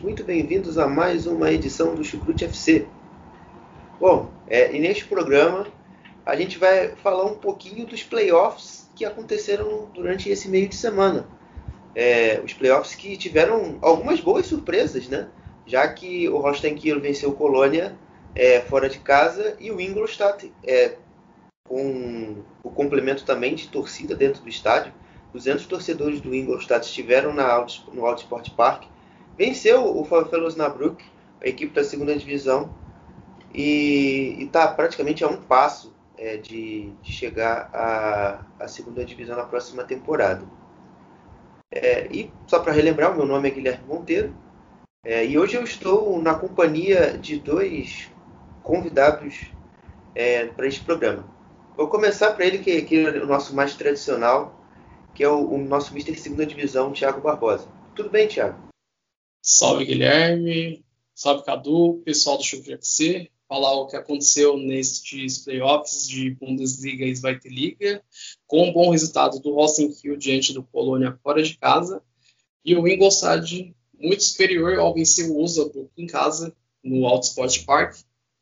Muito bem-vindos a mais uma edição do Chucrute FC. Bom, é, e neste programa a gente vai falar um pouquinho dos playoffs que aconteceram durante esse meio de semana. É, os playoffs que tiveram algumas boas surpresas, né? Já que o Holstein Kiel venceu o Colônia é, fora de casa e o Ingolstadt, é, com o complemento também de torcida dentro do estádio, 200 torcedores do Ingolstadt estiveram na no Auto Sport Park. Venceu o VfL Osnabrück, a equipe da segunda divisão, e está praticamente a um passo é, de, de, chegar à, segunda divisão na próxima temporada. É, e só para relembrar, meu nome é Guilherme Monteiro, é, e hoje eu estou na companhia de dois convidados é, para este programa. Vou começar para ele, que, que é o nosso mais tradicional, que é o, o nosso Mister Segunda Divisão, Thiago Barbosa. Tudo bem, Thiago? Salve, Guilherme. Salve, Cadu, pessoal do Chucre FC. Falar o que aconteceu nestes playoffs de Bundesliga e Zweite com um bom resultado do Holstein Kiel diante do Colônia fora de casa, e o Ingolstadt muito superior ao vencer o Osnabrück em casa, no Alto Sport Park,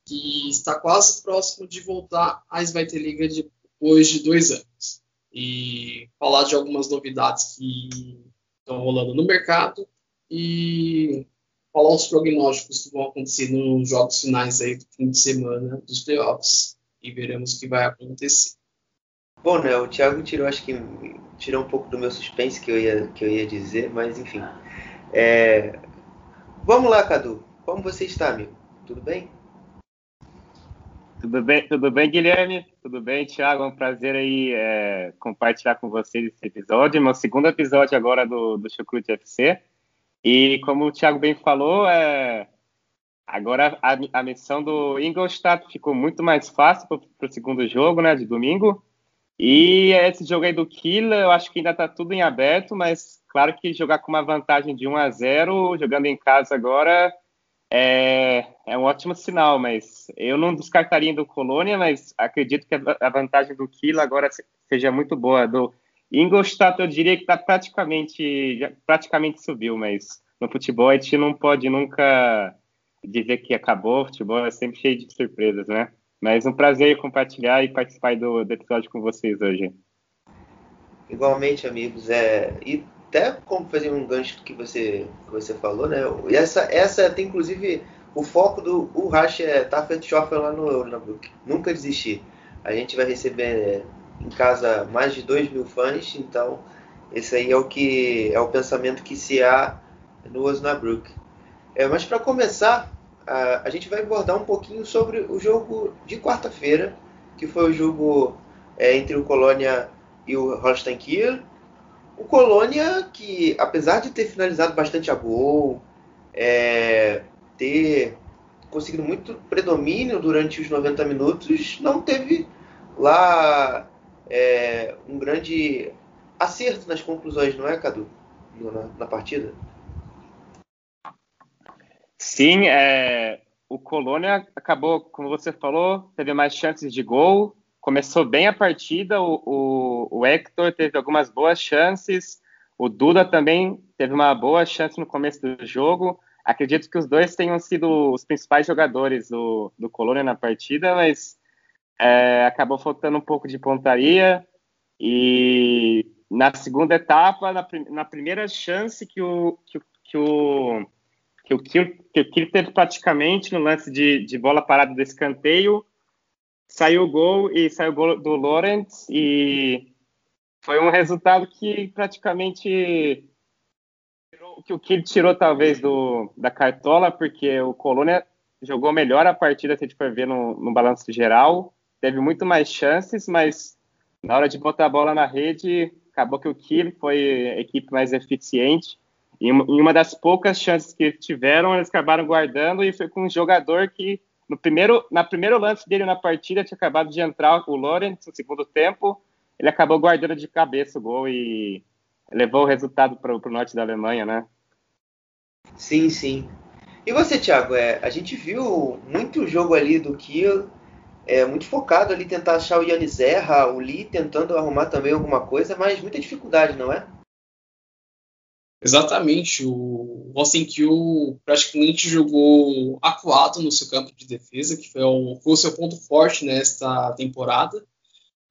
que está quase próximo de voltar à Zweite depois de dois anos e falar de algumas novidades que estão rolando no mercado e falar os prognósticos que vão acontecer nos jogos finais aí do fim de semana dos playoffs e veremos o que vai acontecer. Bom, né, o Thiago tirou, acho que tirou um pouco do meu suspense que eu ia, que eu ia dizer, mas enfim. É... Vamos lá, Cadu. Como você está, amigo? Tudo bem? Tudo bem, tudo bem, Guilherme? Tudo bem, Thiago? É um prazer aí é, compartilhar com vocês esse episódio, meu segundo episódio agora do, do Chucrute FC. E como o Thiago bem falou, é, agora a, a missão do Ingolstadt ficou muito mais fácil para o segundo jogo, né, de domingo. E esse jogo aí do Kiel, eu acho que ainda está tudo em aberto, mas claro que jogar com uma vantagem de 1 a 0, jogando em casa agora, é, é um ótimo sinal, mas eu não descartaria do Colônia, mas acredito que a vantagem do Kiel agora seja muito boa. Do Ingolstadt eu diria que está praticamente, praticamente subiu, mas no futebol a gente não pode nunca dizer que acabou, o futebol é sempre cheio de surpresas, né? Mas um prazer compartilhar e participar do, do episódio com vocês hoje. Igualmente, amigos. É, e até como fazer um gancho que você, que você falou, né? Essa, essa tem inclusive o foco do o Rash é Taffetschoffer lá no Osnabrück. Nunca desistir. A gente vai receber em casa mais de 2 mil fãs, então esse aí é o que é o pensamento que se há no Osnabrück. É, mas para começar, a, a, gente vai abordar um pouquinho sobre o jogo de quarta-feira, que foi o jogo é, entre o Colônia e o Holstein Kiel. O Colônia, que apesar de ter finalizado bastante a gol, é, ter conseguido muito predomínio durante os 90 minutos, não teve lá é, um grande acerto nas conclusões, não é, Cadu? Na, na partida? Sim, é, o Colônia acabou, como você falou, teve mais chances de gol, começou bem a partida, o, o, o, Hector teve algumas boas chances, o Duda também teve uma boa chance no começo do jogo. Acredito que os dois tenham sido os principais jogadores do, do Colônia na partida, mas é, acabou faltando um pouco de pontaria. E na segunda etapa, na, na primeira chance que o, que, que o que o Kiel, teve praticamente no lance de, de bola parada do escanteio, saiu o gol e saiu o gol do Lawrence e foi um resultado que praticamente que o Kiel tirou talvez do, da cartola, porque o Colônia jogou melhor a partida, se a gente for ver no, no balanço geral. Teve muito mais chances, mas na hora de botar a bola na rede, acabou que o Kiel foi a equipe mais eficiente. E em uma das poucas chances que tiveram, eles acabaram guardando e foi com um jogador que no primeiro, na primeiro lance dele na partida tinha acabado de entrar o Lorenz no segundo tempo, ele acabou guardando de cabeça o gol e levou o resultado para o norte da Alemanha, né? Sim, sim. E você, Thiago? É, a gente viu muito jogo ali do Kiel, é, muito focado ali tentar achar o Yannis Erra, o Lee tentando arrumar também alguma coisa, mas muita dificuldade, não é? Exatamente. O Austin Kiel praticamente jogou acuado no seu campo de defesa, que foi o, foi o seu ponto forte nesta temporada,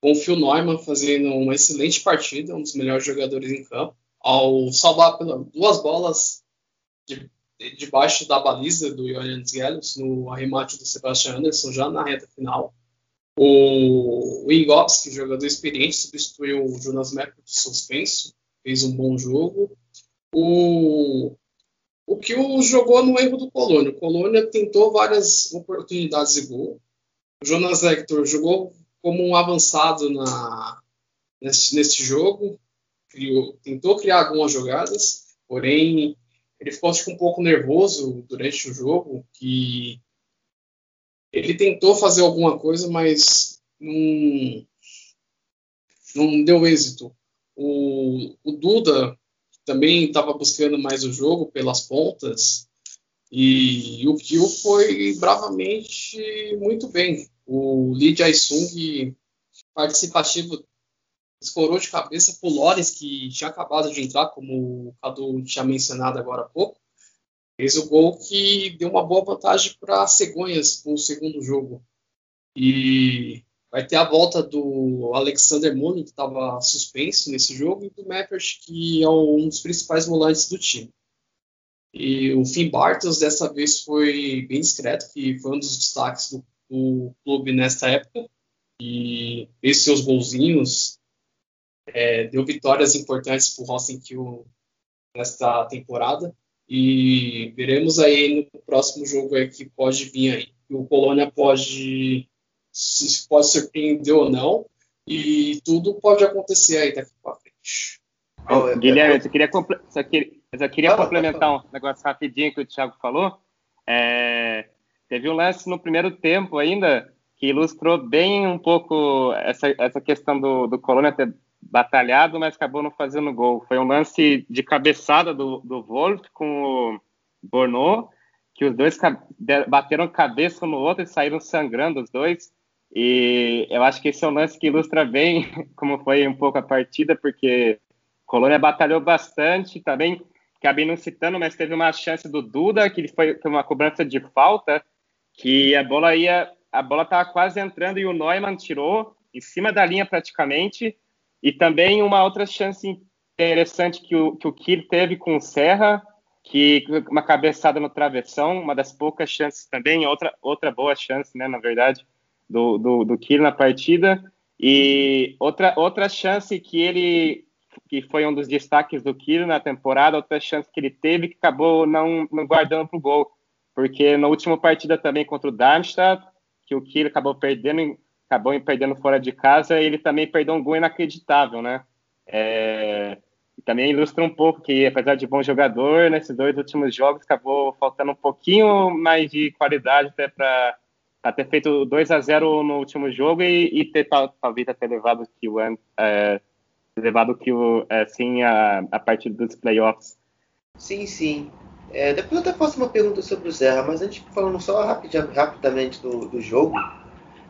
com o Phil Neumann fazendo uma excelente partida, um dos melhores jogadores em campo, ao salvar duas bolas de, debaixo da baliza do Johannes Gellos no arremate do Sebastian Anderson já na reta final. O Wingowski, jogador experiente, substituiu o Jonas Merkel de suspenso, fez um bom jogo. O, o que o jogou no erro do Colônia. O Colônia tentou várias oportunidades de gol. O Jonas Hector jogou como um avançado na, nesse, nesse jogo, criou, tentou criar algumas jogadas, porém ele ficou acho, um pouco nervoso durante o jogo, que ele tentou fazer alguma coisa, mas não, não deu êxito. O, o Duda também estava buscando mais o jogo pelas pontas, e o Kyo foi bravamente muito bem. O Lee Jae-sung, participativo escorou de cabeça pro Lores, que tinha acabado de entrar, como o Cadu tinha mencionado agora há pouco. Fez o gol que deu uma boa vantagem para Cegonhas no segundo jogo. E vai ter a volta do Alexander Moon, que estava suspenso nesse jogo, e do Mappert, que é um dos principais volantes do time. E o Finn Bartels dessa vez foi bem discreto, que foi um dos destaques do, do clube nesta época. E fez seus golzinhos, é, deu vitórias importantes para o Rossin Kiel nesta temporada. E veremos aí no próximo jogo aí que pode vir aí. O Colônia pode se pode surpreender ou não. E tudo pode acontecer aí daqui para frente. Oh, Guilherme, eu queria, só queria, só queria complementar um negócio rapidinho que o Thiago falou. É, teve um lance no primeiro tempo ainda que ilustrou bem um pouco essa, essa questão do, do Colônia ter batalhado, mas acabou não fazendo gol. Foi um lance de cabeçada do, do Wolf com o Bornô, que os dois bateram cabeça um no outro e saíram sangrando os dois. E eu acho que esse é um lance que ilustra bem como foi um pouco a partida, porque Colônia batalhou bastante, também acabei não citando, mas teve uma chance do Duda, que foi uma cobrança de falta, que a bola ia, a bola estava quase entrando e o Neumann tirou em cima da linha praticamente, e também uma outra chance interessante que o, que o Kir teve com o Serra, que uma cabeçada no travessão, uma das poucas chances também, outra, outra boa chance, né, na verdade, do, do, do Kir na partida. E outra, outra chance que ele, que foi um dos destaques do Kir na temporada, outra chance que ele teve que acabou não, não guardando para o gol, porque na última partida também contra o Darmstadt, que o Kir acabou perdendo acabou perdendo fora de casa, ele também perdeu um gol inacreditável, né? É, e também ilustra um pouco que, apesar de bom jogador, nesses dois últimos jogos acabou faltando um pouquinho mais de qualidade até para ter feito 2 a 0 no último jogo e, e ter talvez até levado o Kill, é, levado o Kill assim a, a partir dos playoffs. Sim, sim. É, depois eu até faço uma pergunta sobre o Zerra, mas antes falando só rapidamente do, do jogo,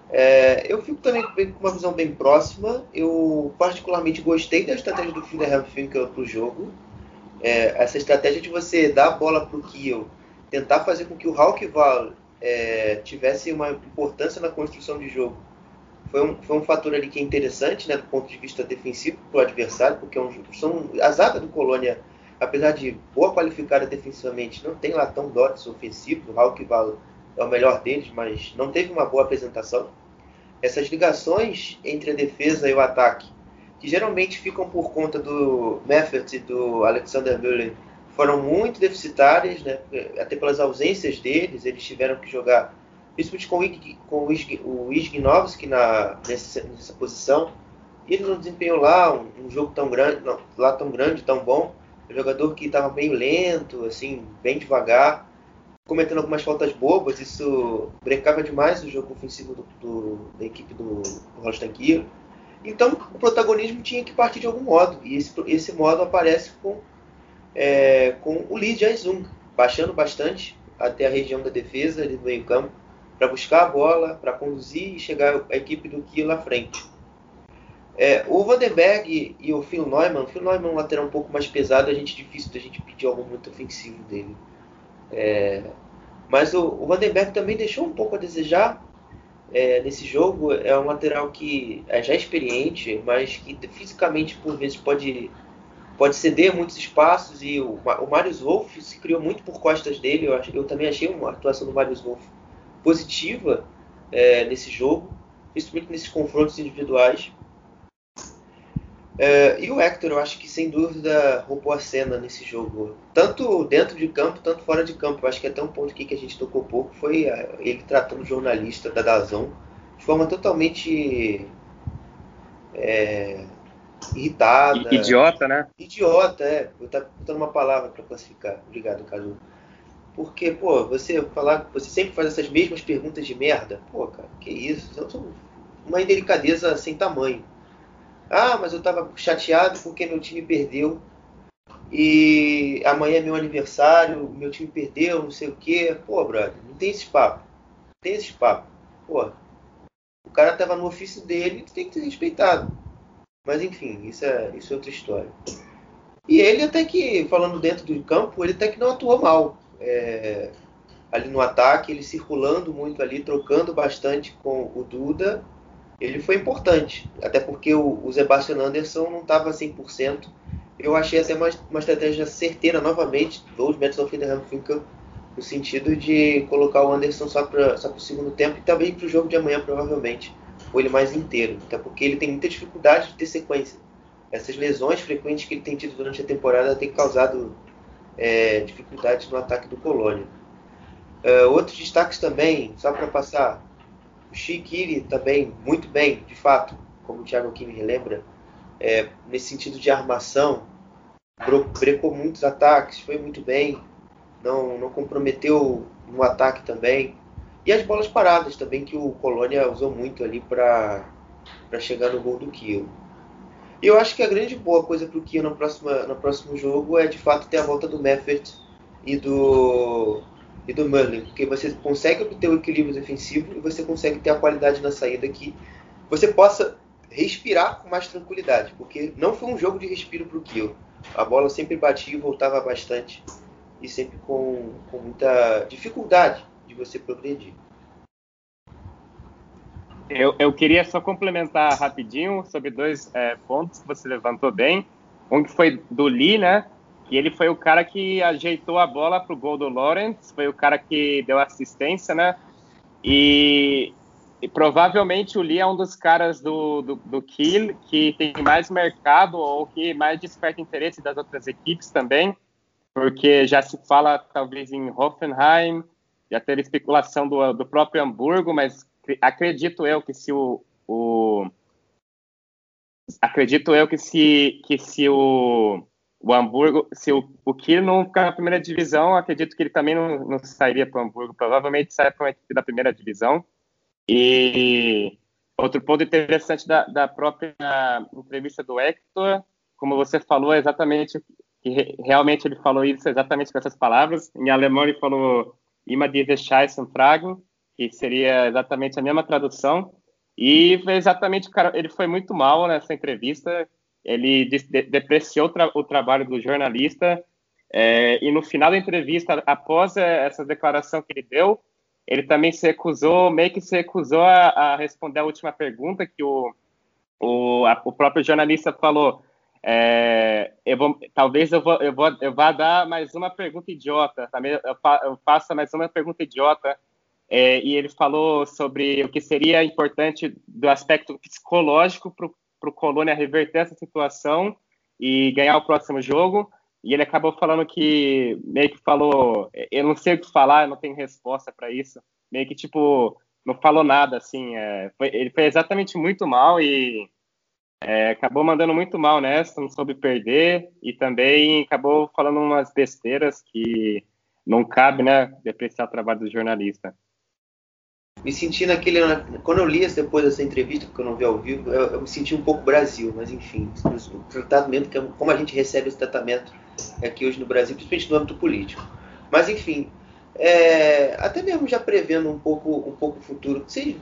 é, eu fico também com uma visão bem próxima. Eu particularmente gostei da estratégia do Finderham Finkel para o jogo. É, essa estratégia de você dar a bola para o Kiel, tentar fazer com que o Hawkval é, tivesse uma importância na construção de jogo. Foi um, foi um fator ali que é interessante né, do ponto de vista defensivo para o adversário, porque é um, são, a zaga do Colônia, apesar de boa qualificada defensivamente, não tem lá tão dotes ofensivos. O é o melhor deles, mas não teve uma boa apresentação. Essas ligações entre a defesa e o ataque, que geralmente ficam por conta do Meffert e do Alexander Müller foram muito deficitárias, né? até pelas ausências deles, eles tiveram que jogar, principalmente com o, Ig, com o, Ig, na, nessa, nessa posição, ele não desempenhou lá um, um jogo tão grande, não, lá tão grande, tão bom, um jogador que estava meio lento, assim, bem devagar, cometendo algumas faltas bobas, isso brecava demais o jogo ofensivo do, do, da equipe do, do Kiel. Então, o protagonismo tinha que partir de algum modo, e esse, esse modo aparece com, é, com o Lee Jae-sung, baixando bastante até a região da defesa, ali do meio campo, para buscar a bola, para conduzir e chegar a equipe do Kiel à frente. É, o Vandenberg e o Phil Neumann, o Phil Neumann é um lateral um pouco mais pesado, a gente é difícil da gente pedir algo muito ofensivo dele. É, mas o, o Vandenberg também deixou um pouco a desejar é, nesse jogo. É um lateral que é já experiente, mas que fisicamente por vezes pode, pode ceder muitos espaços. E o, o Marius Wolff se criou muito por costas dele. Eu, eu também achei uma atuação do Marius Wolff positiva é, nesse jogo, principalmente nesses confrontos individuais. É, e o Hector, eu acho que sem dúvida roubou a cena nesse jogo. Tanto dentro de campo, tanto fora de campo. Eu acho que até um ponto aqui que a gente tocou pouco foi é, ele tratando o jornalista da Dazão de forma totalmente é, irritada. Idiota, né? Idiota, é. Eu tava botando uma palavra para classificar. Obrigado, Cadu. Porque, pô, você falar, você sempre faz essas mesmas perguntas de merda. Pô, cara, que isso? Uma indelicadeza sem tamanho. Ah, mas eu estava chateado porque meu time perdeu. E amanhã é meu aniversário, meu time perdeu, não sei o quê. Pô, brother, não tem esse papo. Não tem esse papo. Pô, o cara estava no ofício dele, tem que ser respeitado. Mas enfim, isso é, isso é outra história. E ele até que, falando dentro do campo, ele até que não atuou mal. É, ali no ataque, ele circulando muito ali, trocando bastante com o Duda ele foi importante, até porque o, o Sebastian Anderson não estava 100%. Eu achei até uma, uma estratégia certeira novamente dos Mets of Finkel no sentido de colocar o Anderson só para só o segundo tempo e também para o jogo de amanhã, provavelmente, ou ele mais inteiro, até porque ele tem muita dificuldade de ter sequência. Essas lesões frequentes que ele tem tido durante a temporada têm causado é, dificuldades no ataque do Colônia. Uh, outros destaques também, só para passar, o Shikiri também, muito bem, de fato, como o Thiago me relembra, é, nesse sentido de armação, brecou muitos ataques, foi muito bem, não, não comprometeu no ataque também. E as bolas paradas também, que o Colônia usou muito ali para chegar no gol do Kiel. E eu acho que a grande boa coisa para o Kiel no próximo, no próximo jogo é de fato ter a volta do Meffert e do e do Merlin, porque você consegue obter o equilíbrio defensivo e você consegue ter a qualidade na saída que você possa respirar com mais tranquilidade, porque não foi um jogo de respiro para o Kiel. A bola sempre batia e voltava bastante e sempre com, com muita dificuldade de você progredir. Eu, eu queria só complementar rapidinho sobre dois é, pontos que você levantou bem. Um que foi do Lee, né? E ele foi o cara que ajeitou a bola para o gol do Lawrence, foi o cara que deu assistência, né? E, e provavelmente o Lee é um dos caras do, do, do Kiel que tem mais mercado ou que mais desperta interesse das outras equipes também, porque já se fala talvez em Hoffenheim, já teve especulação do, do próprio Hamburgo, mas acredito eu que se o, o acredito eu que se que se o o Hamburgo, se o, o Kiel não ficar na primeira divisão, acredito que ele também não, não sairia para o Hamburgo, provavelmente sai para uma equipe da primeira divisão. E outro ponto interessante da, da própria entrevista do Hector, como você falou, é exatamente que realmente ele falou isso exatamente com essas palavras. Em alemão ele falou "Ima diese Scheißen fragen", que seria exatamente a mesma tradução. E exatamente, cara, ele foi muito mal nessa entrevista ele de depreciou tra o trabalho do jornalista é, e no final da entrevista, após essa declaração que ele deu, ele também se recusou, meio que se recusou a, a responder a última pergunta que o, o, a, o próprio jornalista falou. É, eu vou, talvez eu vou, eu vou, eu vá dar mais uma pergunta idiota, também eu, eu faço mais uma pergunta idiota. É, e ele falou sobre o que seria importante do aspecto psicológico para o Colônia reverter essa situação e ganhar o próximo jogo. e ele acabou falando que meio que falou, eu não sei o que falar, eu não tenho resposta para isso, meio que tipo não falou nada assim, é, foi, ele foi exatamente muito mal e é, acabou mandando muito mal nessa, não soube perder e também acabou falando umas besteiras que não cabe, né, depreciar o trabalho do jornalista. Me senti naquele. Quando eu li depois dessa entrevista, porque eu não vi ao vivo, eu, eu me senti um pouco Brasil, mas enfim, o tratamento, como a gente recebe esse tratamento aqui hoje no Brasil, principalmente no âmbito político. Mas enfim, é, até mesmo já prevendo um pouco, um pouco o futuro. Sim,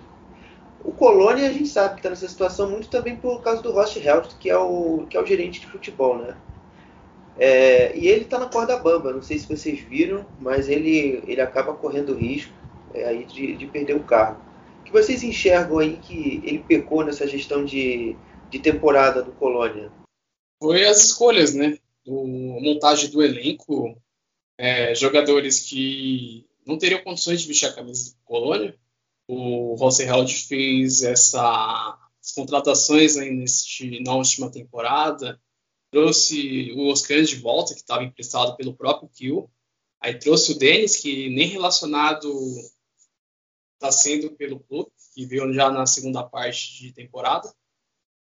o Colônia a gente sabe que está nessa situação muito também por causa do Ross Held, que é o que é o gerente de futebol, né? É, e ele está na corda bamba. Não sei se vocês viram, mas ele ele acaba correndo risco aí de, de perder o cargo. O que vocês enxergam aí que ele pecou nessa gestão de, de temporada do Colônia? Foi as escolhas, né? Do montagem do elenco, é, jogadores que não teriam condições de vestir a camisa do Colônia o Rosenheld fez essa, as contratações aí neste, na última temporada, trouxe o Oscar de volta, que estava emprestado pelo próprio Kiel, aí trouxe o Denis, que nem relacionado está sendo pelo clube, que veio já na segunda parte de temporada,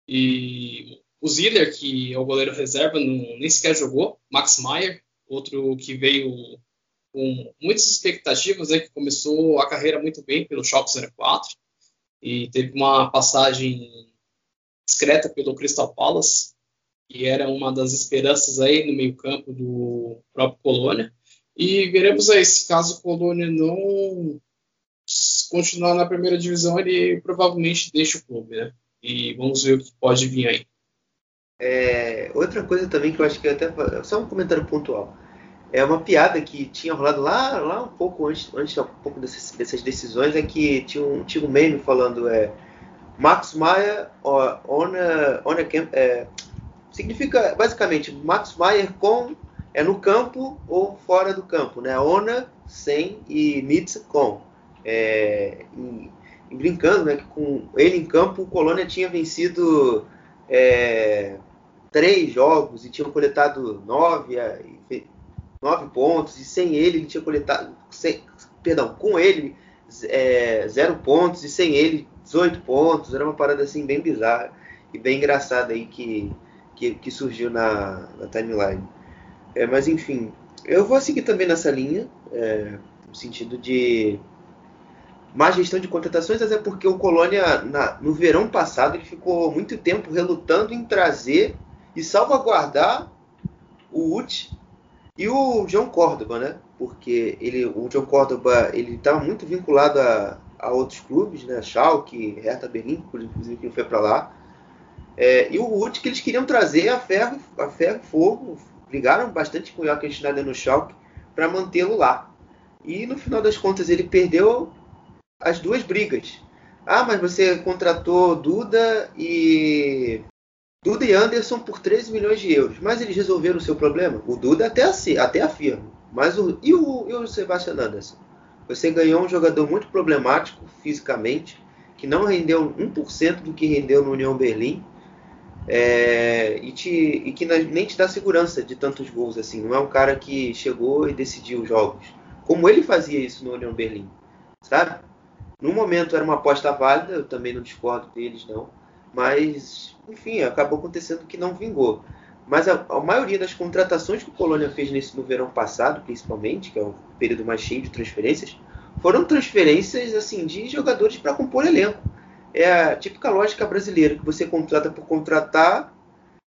e o Ziller, que é o goleiro reserva, não, nem sequer jogou, Max Meyer, outro que veio com muitas expectativas, né, que começou a carreira muito bem pelo Schalke 04 e teve uma passagem discreta pelo Crystal Palace, que era uma das esperanças aí no meio-campo do próprio Colônia. E veremos aí se caso o Colônia não continuar na primeira divisão, ele provavelmente deixa o clube, né? E vamos ver o que pode vir aí. É, outra coisa também que eu acho que até só um comentário pontual é uma piada que tinha rolado lá, lá um pouco antes, antes um pouco dessas, dessas decisões, é que tinha um, tinha um meme falando é, Max Meyer on a, on a camp, é, significa basicamente Max Meyer com é no campo ou fora do campo, né? Ona sem e Mitz com. É, brincando, né? Que com ele em campo, o Colônia tinha vencido é, três jogos e tinham coletado nove, nove pontos, e sem ele ele tinha coletado. Sem, perdão, com ele é, zero pontos, e sem ele 18 pontos. Era uma parada assim bem bizarra e bem engraçada aí que, que, que surgiu na, na timeline. É, mas enfim, eu vou seguir também nessa linha, é, no sentido de má gestão de contratações, até porque o Colônia, na, no verão passado, ele ficou muito tempo relutando em trazer e salvaguardar o UT e o John Córdoba, né? Porque ele, o John Córdoba ele estava muito vinculado a, a outros clubes, né? Schalke, Hertha Berlim, inclusive que foi para lá. É, e o Wood que eles queriam trazer a ferro, a ferro e fogo, brigaram bastante com o Joachim Schneider no Schalke para mantê-lo lá. E no final das contas ele perdeu as duas brigas. Ah, mas você contratou Duda e Duda e Anderson por 13 milhões de euros. Mas eles resolveram o seu problema? O Duda até, assim, até afirma. Mas o, e, o, e o Sebastian Anderson? Você ganhou um jogador muito problemático fisicamente, que não rendeu 1% do que rendeu no União Berlim. É, e, te, e, que nem te dá segurança de tantos gols assim. Não é um cara que chegou e decidiu os jogos. Como ele fazia isso no União Berlim, sabe? No momento era uma aposta válida, eu também não discordo deles, não. Mas enfim, acabou acontecendo que não vingou. Mas a, a, maioria das contratações que o Colônia fez nesse, no verão passado, principalmente, que é o período mais cheio de transferências, foram transferências assim de jogadores para compor elenco. É a típica lógica brasileira, que você contrata por contratar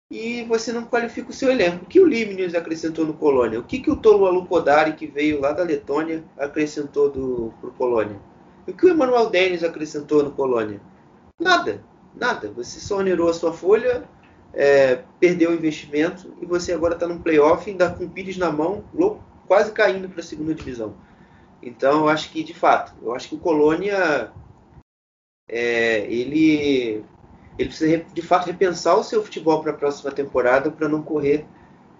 e você não qualifica o seu elenco. O que o Limnius acrescentou no Colônia? O que, que o Tolo Alukodari, que veio lá da Letônia, acrescentou para o Colônia? O que o Emmanuel Dennis acrescentou no Colônia? Nada. Nada. Você só onerou a sua folha, é, perdeu o investimento e você agora está no playoff, ainda com o Pires na mão, louco, quase caindo para a segunda divisão. Então, eu acho que, de fato, eu acho que o Colônia, é, ele, ele precisa, de fato, repensar o seu futebol para a próxima temporada para não correr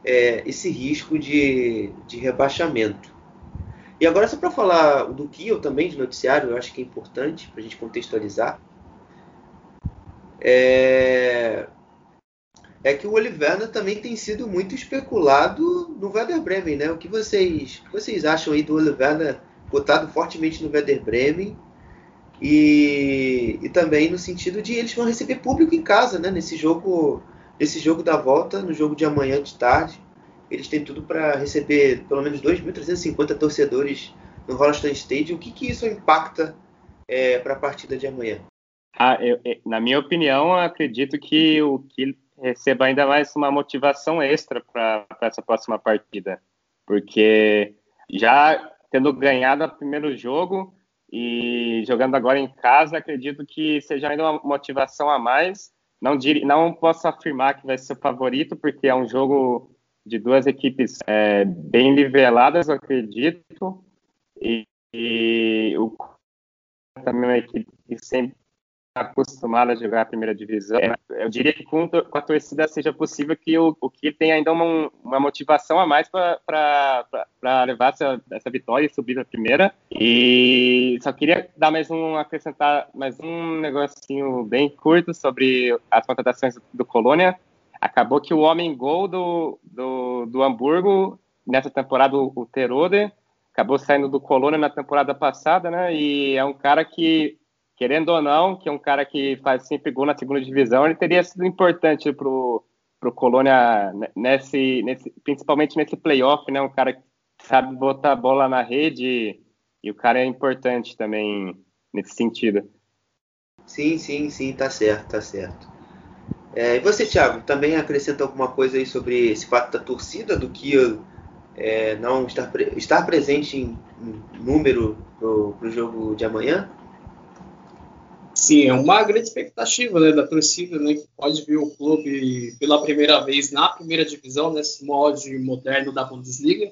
é, esse risco de, de rebaixamento. E agora, só para falar do Kiel também, de noticiário, eu acho que é importante para a gente contextualizar. É... é que o Oliverna também tem sido muito especulado no Werder Bremen, né? O que vocês, o que vocês acham aí do Oliverna botado fortemente no Werder Bremen? E, e também no sentido de eles vão receber público em casa, né? Nesse jogo, nesse jogo da volta, no jogo de amanhã de tarde, eles têm tudo para receber pelo menos 2.350 torcedores no Holstein Stadium. O que, que isso impacta é, para a partida de amanhã? Ah, eu, na minha opinião, acredito que o que receba ainda mais uma motivação extra para essa próxima partida, porque já tendo ganhado o primeiro jogo e jogando agora em casa, acredito que seja ainda uma motivação a mais. Não, não posso afirmar que vai ser o favorito, porque é um jogo de duas equipes é, bem niveladas, eu acredito, e, e o também é uma equipe que sempre acostumado a jogar a primeira divisão. É, eu diria que com, a torcida seja possível que o, o que tenha ainda uma, uma motivação a mais para levar essa, essa vitória e subir na primeira. E só queria dar mais um, acrescentar mais um negocinho bem curto sobre as contratações do Colônia. Acabou que o homem gol do, do, do Hamburgo nessa temporada, o Terode, acabou saindo do Colônia na temporada passada, né? E é um cara que querendo ou não, que é um cara que faz sempre gol na segunda divisão, ele teria sido importante pro pro Colônia nesse, nesse principalmente nesse playoff, né? Um cara que sabe botar a bola na rede e o cara é importante também nesse sentido. Sim, sim, sim, tá certo, tá certo. É, e você, Thiago, também acrescenta alguma coisa aí sobre esse fato da torcida do que é, não estar, estar presente em, número pro, pro jogo de amanhã? Sim, é uma grande expectativa né, da torcida, né, que pode ver o clube pela primeira vez na primeira divisão, nesse molde moderno da Bundesliga.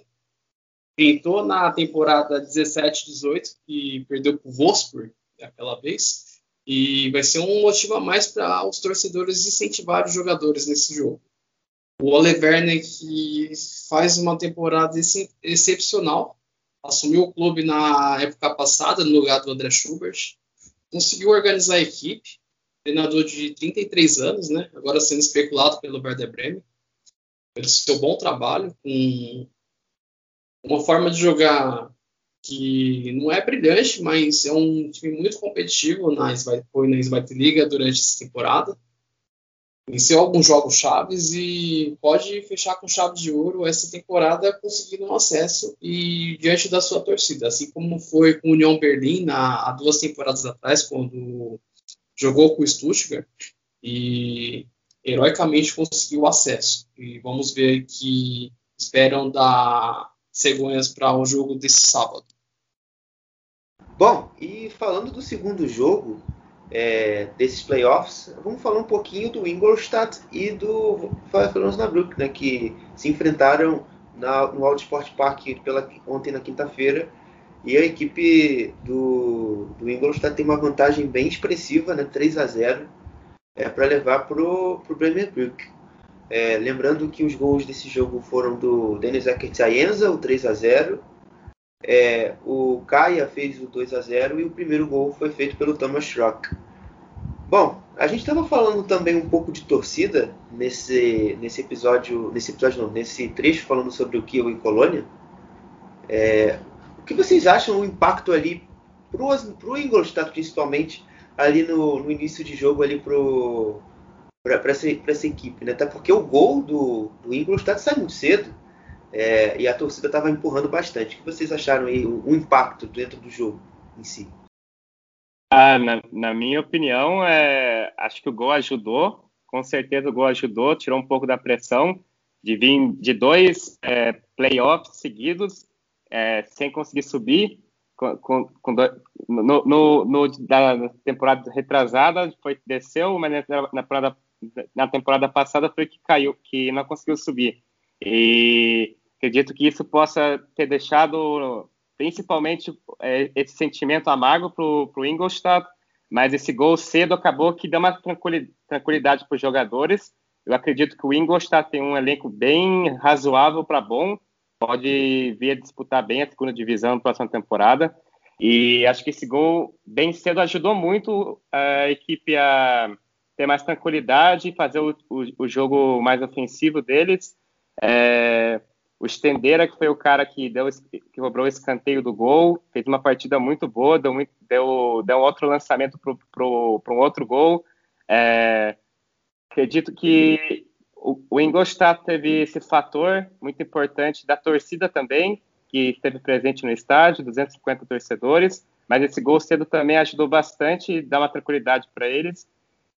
Tentou na temporada 17-18, que perdeu para o Wolfsburg aquela vez, e vai ser um motivo a mais para os torcedores incentivar os jogadores nesse jogo. O Ole Werner, que faz uma temporada excepcional, assumiu o clube na época passada, no lugar do André Schubert, conseguiu organizar a equipe, treinador de 33 anos, né? Agora sendo especulado pelo Werder Bremen, pelo seu bom trabalho, com uma forma de jogar que não é brilhante, mas é um time muito competitivo na foi na Liga durante essa temporada. Venceu alguns jogos chaves e pode fechar com chave de ouro essa temporada conseguindo um acesso e diante da sua torcida, assim como foi com o União Berlim na, há duas temporadas atrás, quando jogou com o Stuttgart e heroicamente conseguiu acesso. E vamos ver que esperam dar cegonhas para o jogo desse sábado. Bom, e falando do segundo jogo, é, desses playoffs, vamos falar um pouquinho do Ingolstadt e do Osnabrück, né, que se enfrentaram na, no Auto Sport Park pela, ontem na quinta-feira. E a equipe do, do Ingolstadt tem uma vantagem bem expressiva, né, 3 a 0 é, para levar para o Bremerbrück. É, lembrando que os gols desse jogo foram do Denis Eckert o 3 a 0 é, o Kaia fez o 2 a 0 e o primeiro gol foi feito pelo Thomas Schrock. Bom, a gente estava falando também um pouco de torcida nesse, nesse episódio, nesse episódio não, nesse trecho falando sobre o Kiel e Colônia. É, o que vocês acham o impacto ali para o Ingolstadt principalmente ali no, no, início de jogo ali para essa, essa equipe, né? Até porque o gol do, do Ingolstadt sai muito cedo é, e a torcida estava empurrando bastante. O que vocês acharam aí, o, o impacto dentro do jogo em si? Ah, na, na, minha opinião, é, acho que o gol ajudou. Com certeza o gol ajudou, tirou um pouco da pressão de vir de dois é, playoffs seguidos é, sem conseguir subir. Com, com, no, no, no, na temporada retrasada foi desceu, mas na, na, na temporada passada foi que caiu, que não conseguiu subir. E Acredito que isso possa ter deixado principalmente é, esse sentimento amargo para o Ingolstadt, mas esse gol cedo acabou que deu uma tranquilidade para os jogadores. Eu acredito que o Ingolstadt tem um elenco bem razoável para bom, pode vir a disputar bem a segunda divisão na próxima temporada. E acho que esse gol bem cedo ajudou muito a equipe a ter mais tranquilidade e fazer o, o, o, jogo mais ofensivo deles. É, o Stendera, que foi o cara que deu que cobrou o escanteio do gol, fez uma partida muito boa, deu, deu, deu outro lançamento para um outro gol. É, acredito que o, o Ingolstadt teve esse fator muito importante da torcida também, que esteve presente no estádio, 250 torcedores, mas esse gol cedo também ajudou bastante, dá uma tranquilidade para eles.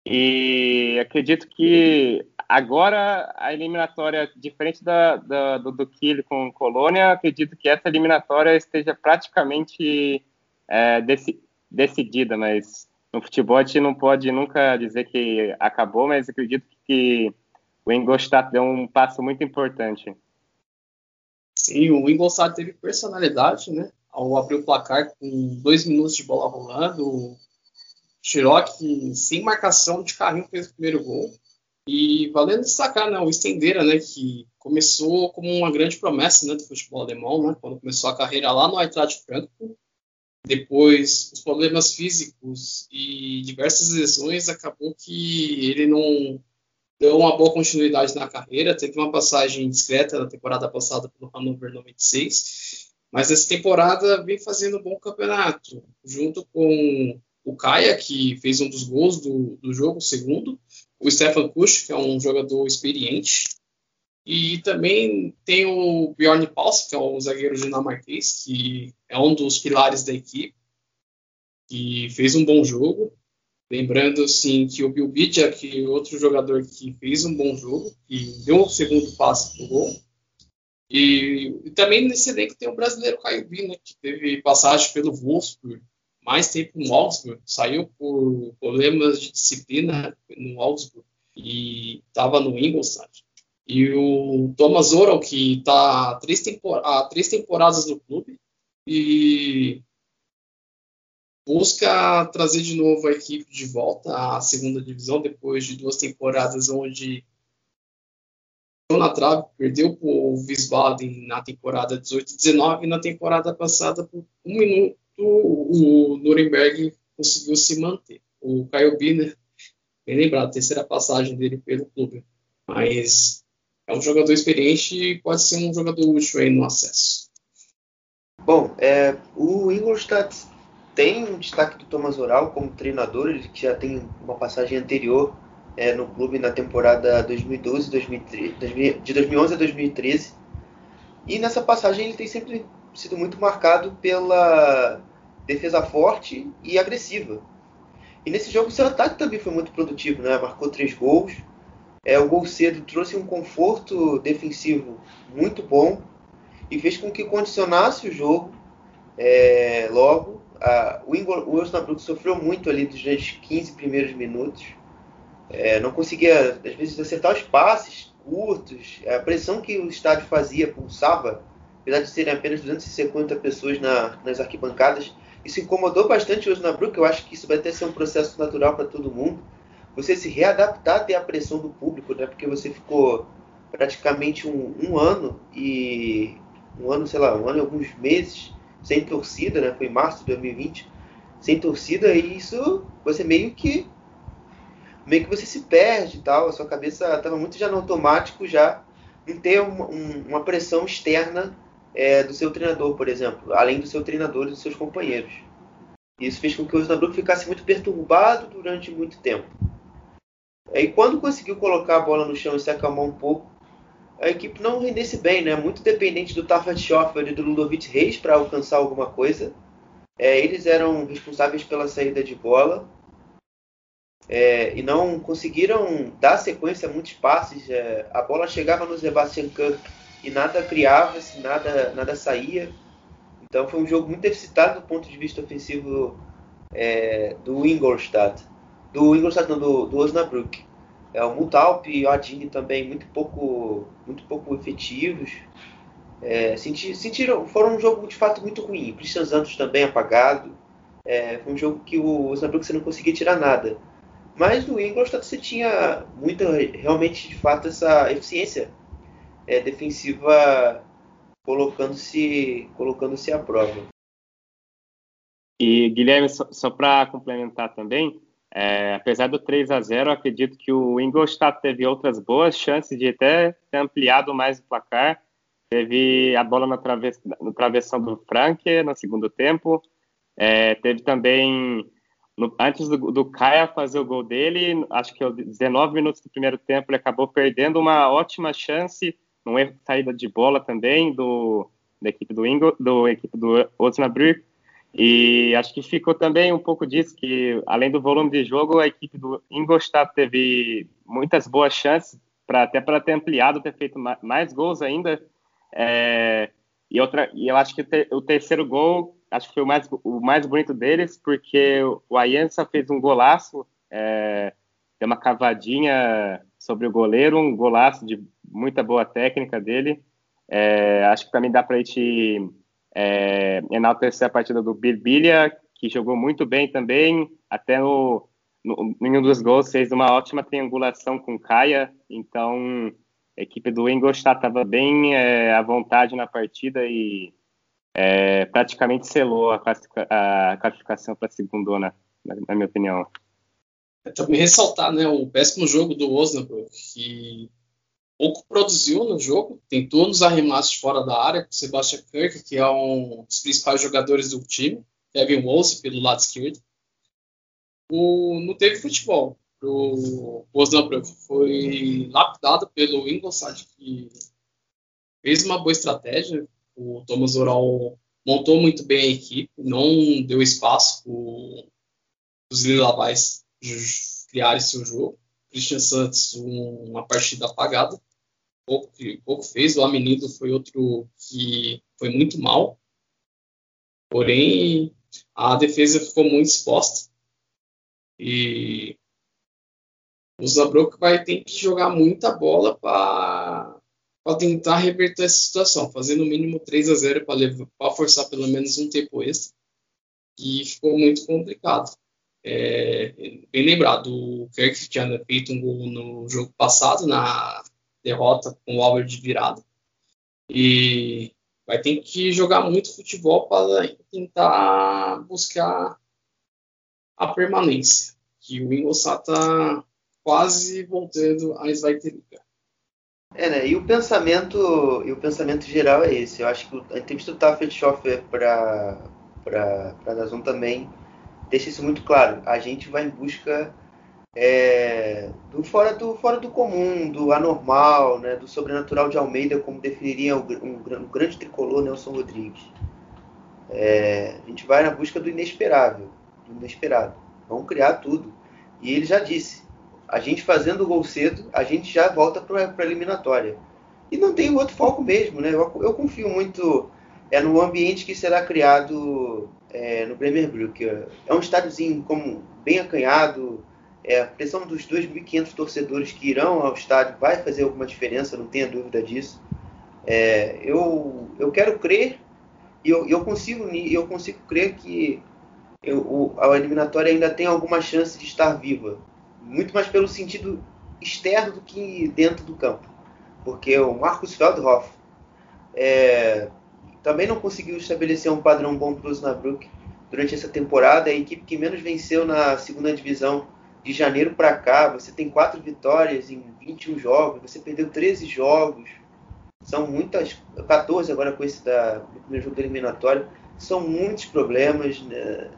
E acredito que agora a eliminatória, diferente da, da, do, do com Colônia, acredito que essa eliminatória esteja praticamente é, dec, decidida, mas no futebol a gente não pode nunca dizer que acabou, mas acredito que o Ingolstadt deu um passo muito importante. Sim, o Ingolstadt teve personalidade, né? Ao abrir o placar com dois minutos de bola rolando, o Cherokee, sem marcação de carrinho, fez o primeiro gol. E valendo destacar, né, o Estendera, né, que começou como uma grande promessa né, do futebol alemão, né, quando começou a carreira lá no Eintracht Frankfurt. Depois, os problemas físicos e diversas lesões acabou que ele não deu uma boa continuidade na carreira, teve uma passagem discreta na temporada passada pelo Hannover 96, mas essa temporada vem fazendo um bom campeonato, junto com o Kaia, que fez um dos gols do, do jogo, segundo, o Stefan Kusch, que é um jogador experiente, e também tem o Bjorn Paus, que é o zagueiro dinamarquês, que é um dos pilares da equipe, que fez um bom jogo. Lembrando, assim, que o Bill Bidja, que é outro jogador que fez um bom jogo, e deu um segundo passe pro gol. E, e, também nesse elenco tem o brasileiro Caio Bina, que teve passagem pelo Wolfsburg, mais tempo no Augsburg, saiu por problemas de disciplina no Augsburg e estava no Ingolstadt. E o Thomas Oral, que está três, há três temporadas no clube e busca trazer de novo a equipe de volta à segunda divisão depois de duas temporadas onde na trave, perdeu para o Wiesbaden na temporada 18-19 e na temporada passada por um minuto o Nuremberg conseguiu se manter. O Caio Biner, bem lembrado, terceira passagem dele pelo clube, mas é um jogador experiente e pode ser um jogador útil aí no acesso. Bom, é, o Ingolstadt tem um destaque do Thomas Oral como treinador, ele que já tem uma passagem anterior é, no clube na temporada 2012, 2013, de 2011 a 2013. E nessa passagem ele tem sempre sido muito marcado pela defesa forte e agressiva. E nesse jogo seu ataque também foi muito produtivo, né? Marcou três gols. É, o gol cedo trouxe um conforto defensivo muito bom e fez com que condicionasse o jogo é, logo o, Ingol, o Osnabrück sofreu muito ali dos 15 primeiros minutos. É, não conseguia, às vezes, acertar os passes curtos. A pressão que o estádio fazia, pulsava, apesar de serem apenas 250 pessoas na, nas arquibancadas, isso incomodou bastante o Osnabrück. Eu acho que isso vai até ser um processo natural para todo mundo. Você se readaptar até a pressão do público, né? porque você ficou praticamente um, um ano e um ano, sei lá, um ano e alguns meses sem torcida, né? Foi em março de 2020, sem torcida, e isso você meio que meio que você se perde tal, a sua cabeça estava muito já no automático já não ter uma, um, uma pressão externa é, do seu treinador, por exemplo, além do seu treinador e dos seus companheiros. Isso fez com que o Osnabrück ficasse muito perturbado durante muito tempo. E quando conseguiu colocar a bola no chão e se acalmar um pouco, a equipe não rendesse bem, né? Muito dependente do Tafat Schoffer e do Ludovic Reis para alcançar alguma coisa. É, eles eram responsáveis pela saída de bola é, e não conseguiram dar sequência a muitos passes. É, a bola chegava no Sebastian Kirk e nada criava-se, nada, nada saía. Então foi um jogo muito deficitário do ponto de vista ofensivo é, do Ingolstadt. Do Ingolstadt, não, do, do Osnabrück. É, o Mutalp e o Adini também muito pouco, muito pouco efetivos. É, senti, sentiram, foram um jogo de fato muito ruim. Christian Santos também apagado. É, foi um jogo que o Osnabrück você não conseguia tirar nada. Mas no Ingolstadt você tinha muita, realmente, de fato, essa eficiência é, defensiva colocando-se colocando-se à prova. E Guilherme, só, só para complementar também, É, apesar do 3 a 0 acredito que o Ingolstadt teve outras boas chances de até ter ampliado mais o placar. Teve a bola na, travess, no travessão do Frank no segundo tempo. É, teve também, no, antes do, do Kaia fazer o gol dele, acho que aos 19 minutos do primeiro tempo, ele acabou perdendo uma ótima chance, num erro de saída de bola também, do, da equipe do, Ingo, do equipe do Osnabrück. E acho que ficou também um pouco disso, que além do volume de jogo, a equipe do Ingolstadt teve muitas boas chances, para até para ter ampliado, ter feito mais gols ainda. É, e, outra, e eu acho que o terceiro gol, acho que foi o mais, o mais bonito deles, porque o Ayansa fez um golaço, é, deu uma cavadinha sobre o goleiro, um golaço de muita boa técnica dele. É, acho que também dá para a gente é, enaltecer a partida do Birbilha, que jogou muito bem também, até no, no, em um dos gols fez uma ótima triangulação com Caia, então a equipe do Ingolstadt estava bem é, à vontade na partida e é, praticamente selou a, classific a classificação para a segunda, na, na minha opinião. É, também ressaltar né, o péssimo jogo do Osnabrück, que pouco produziu no jogo, tentou nos arremessos fora da área, com o Sebastian Kirk, que é um dos principais jogadores do time, Kevin Wolse pelo lado esquerdo. O, não teve futebol o Osnabrück, foi lapidado pelo Ingolstadt, que fez uma boa estratégia. O Thomas Oral montou muito bem a equipe, não deu espaço para os Lilabais criarem seu jogo. Christian Santos, um, uma partida apagada pouco, pouco fez. O Amenido foi outro que foi muito mal. Porém, a defesa ficou muito exposta. E o Zabrook vai ter que jogar muita bola para tentar reverter essa situação, fazer no mínimo 3 a 0 para forçar pelo menos um tempo extra. E ficou muito complicado. É, bem lembrado, o Kirk tinha feito um gol no jogo passado, na derrota com o Albert de virada. E vai ter que jogar muito futebol para tentar buscar a permanência. Que o Ingolstadt está quase voltando à Sveiteriga. É, né? E o pensamento, e o pensamento geral é esse. Eu acho que a entrevista do Tafet Schoffer para para Dazon também deixa isso muito claro. A gente vai em busca é, do fora do fora do comum, do anormal, né, do sobrenatural de Almeida, como definiria o, um, um grande tricolor Nelson Rodrigues. É, a gente vai na busca do inesperável, do inesperado. Vamos criar tudo. E ele já disse: a gente fazendo o gol cedo, a gente já volta para a eliminatória. E não tem outro foco mesmo, né? Eu, eu confio muito é no ambiente que será criado é, no Bremer Brück. É um estádiozinho como bem acanhado, é, a pressão dos 2.500 torcedores que irão ao estádio vai fazer alguma diferença, não tenha dúvida disso. É, eu, eu quero crer e eu, eu, consigo, eu consigo crer que eu, a eliminatória ainda tem alguma chance de estar viva. Muito mais pelo sentido externo do que dentro do campo. Porque o Marcus Feldhoff é, também não conseguiu estabelecer um padrão bom para o Osnabrück durante essa temporada. É a equipe que menos venceu na segunda divisão de janeiro para cá, você tem quatro vitórias em 21 jogos, você perdeu 13 jogos, são muitas, 14 agora com esse da, do primeiro jogo da eliminatória, são muitos problemas, né?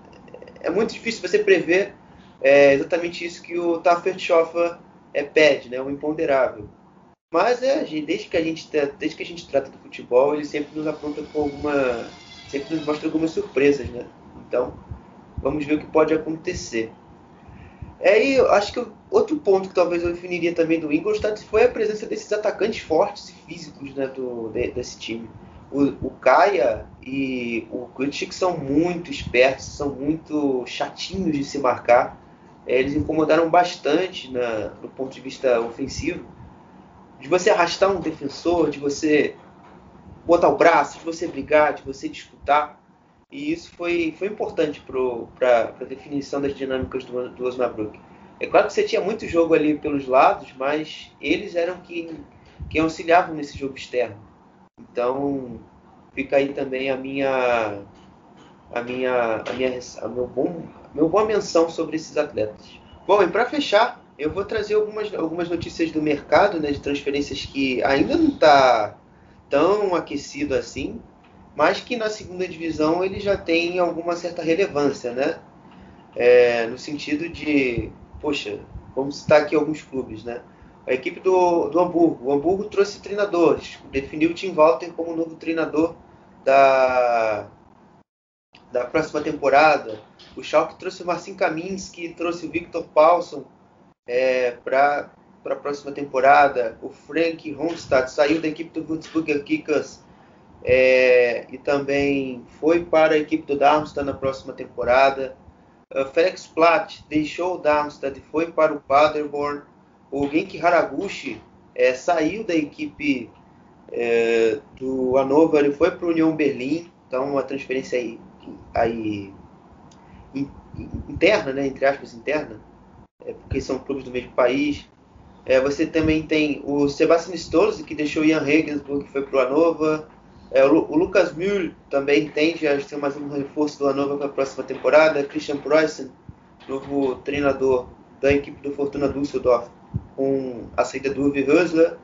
é muito difícil você prever é, exatamente isso que o Taffertschoffer é, pede, né, o imponderável. Mas é, desde que a gente desde que a gente trata do futebol, ele sempre nos aponta com alguma, sempre nos mostra algumas surpresas, né? Então, vamos ver o que pode acontecer. É, e eu acho que outro ponto que talvez eu definiria também do Ingolstadt foi a presença desses atacantes fortes e físicos né, do, desse time. O, o Kaia e o Kutschik são muito espertos, são muito chatinhos de se marcar. É, eles incomodaram bastante na, do ponto de vista ofensivo. De você arrastar um defensor, de você botar o braço, de você brigar, de você disputar. E isso foi, foi importante para a definição das dinâmicas do, do Osnabrück. É claro que você tinha muito jogo ali pelos lados, mas eles eram quem, quem auxiliavam nesse jogo externo. Então fica aí também a minha a minha a minha a meu bom meu boa menção sobre esses atletas. Bom, e para fechar, eu vou trazer algumas, algumas notícias do mercado, né, de transferências que ainda não está tão aquecido assim, mas que na segunda divisão ele já tem alguma certa relevância, né? É, no sentido de, poxa, vamos citar aqui alguns clubes, né? A equipe do, do Hamburgo. O Hamburgo trouxe treinadores, definiu o Tim Walter como novo treinador da, da próxima temporada. O Schalke trouxe o Marcin Kaminski, trouxe o Victor Paulson é, para a próxima temporada. O Frank Ronstadt saiu da equipe do Würzburger Kickers é, e também foi para a equipe do Darmstadt na próxima temporada. Uh, Felix Platt deixou o Darmstadt e foi para o Paderborn. O Genki Haraguchi é, saiu da equipe é, do Hannover e foi para o União Berlim. Então, uma transferência aí, aí in, interna, né, entre aspas, interna, é, porque são clubes do mesmo país. É, você também tem o Sebastian Stolze, que deixou o Ian Regensburg, que foi para o Hannover. É, o, o, Lucas Mühl também tende a ser mais um reforço do Hannover para a próxima temporada. Christian Preussen, novo treinador da equipe do Fortuna Düsseldorf, com a saída do Uwe Hösler.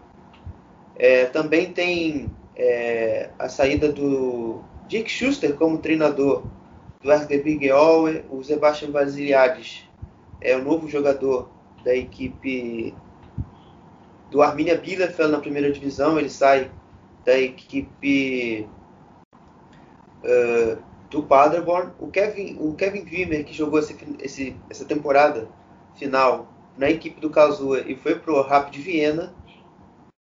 É, também tem é, a saída do Dick Schuster como treinador do RB Aue, o Sebastian Vasiliades é o novo jogador da equipe do Arminia Bielefeld na primeira divisão, ele sai da equipe uh, do Paderborn. O Kevin, o Kevin Wimmer, que jogou esse, esse, essa temporada final na equipe do Karlsruhe e foi para o Rapid Viena.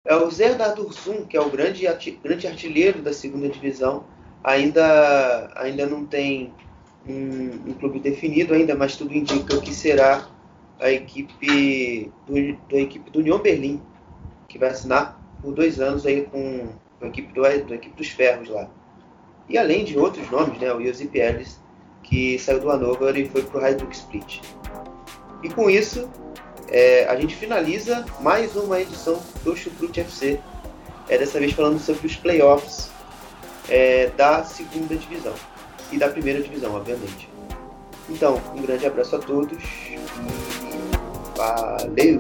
É o Zerdar Dursun, que é o grande, grande artilheiro da segunda divisão, ainda, ainda não tem um, um, clube definido ainda, mas tudo indica que será a equipe do, da equipe do União Berlim, que vai assinar por dois anos aí com, com a equipe, do, da equipe dos Ferros lá. E além de outros nomes, né, o Josip Ellis, que saiu do Hannover e foi para o Hajduk Split. E com isso, é, a gente finaliza mais uma edição do Chucrute FC. É, dessa vez falando sobre os playoffs é, da segunda divisão e da primeira divisão, obviamente. Então, um grande abraço a todos e valeu!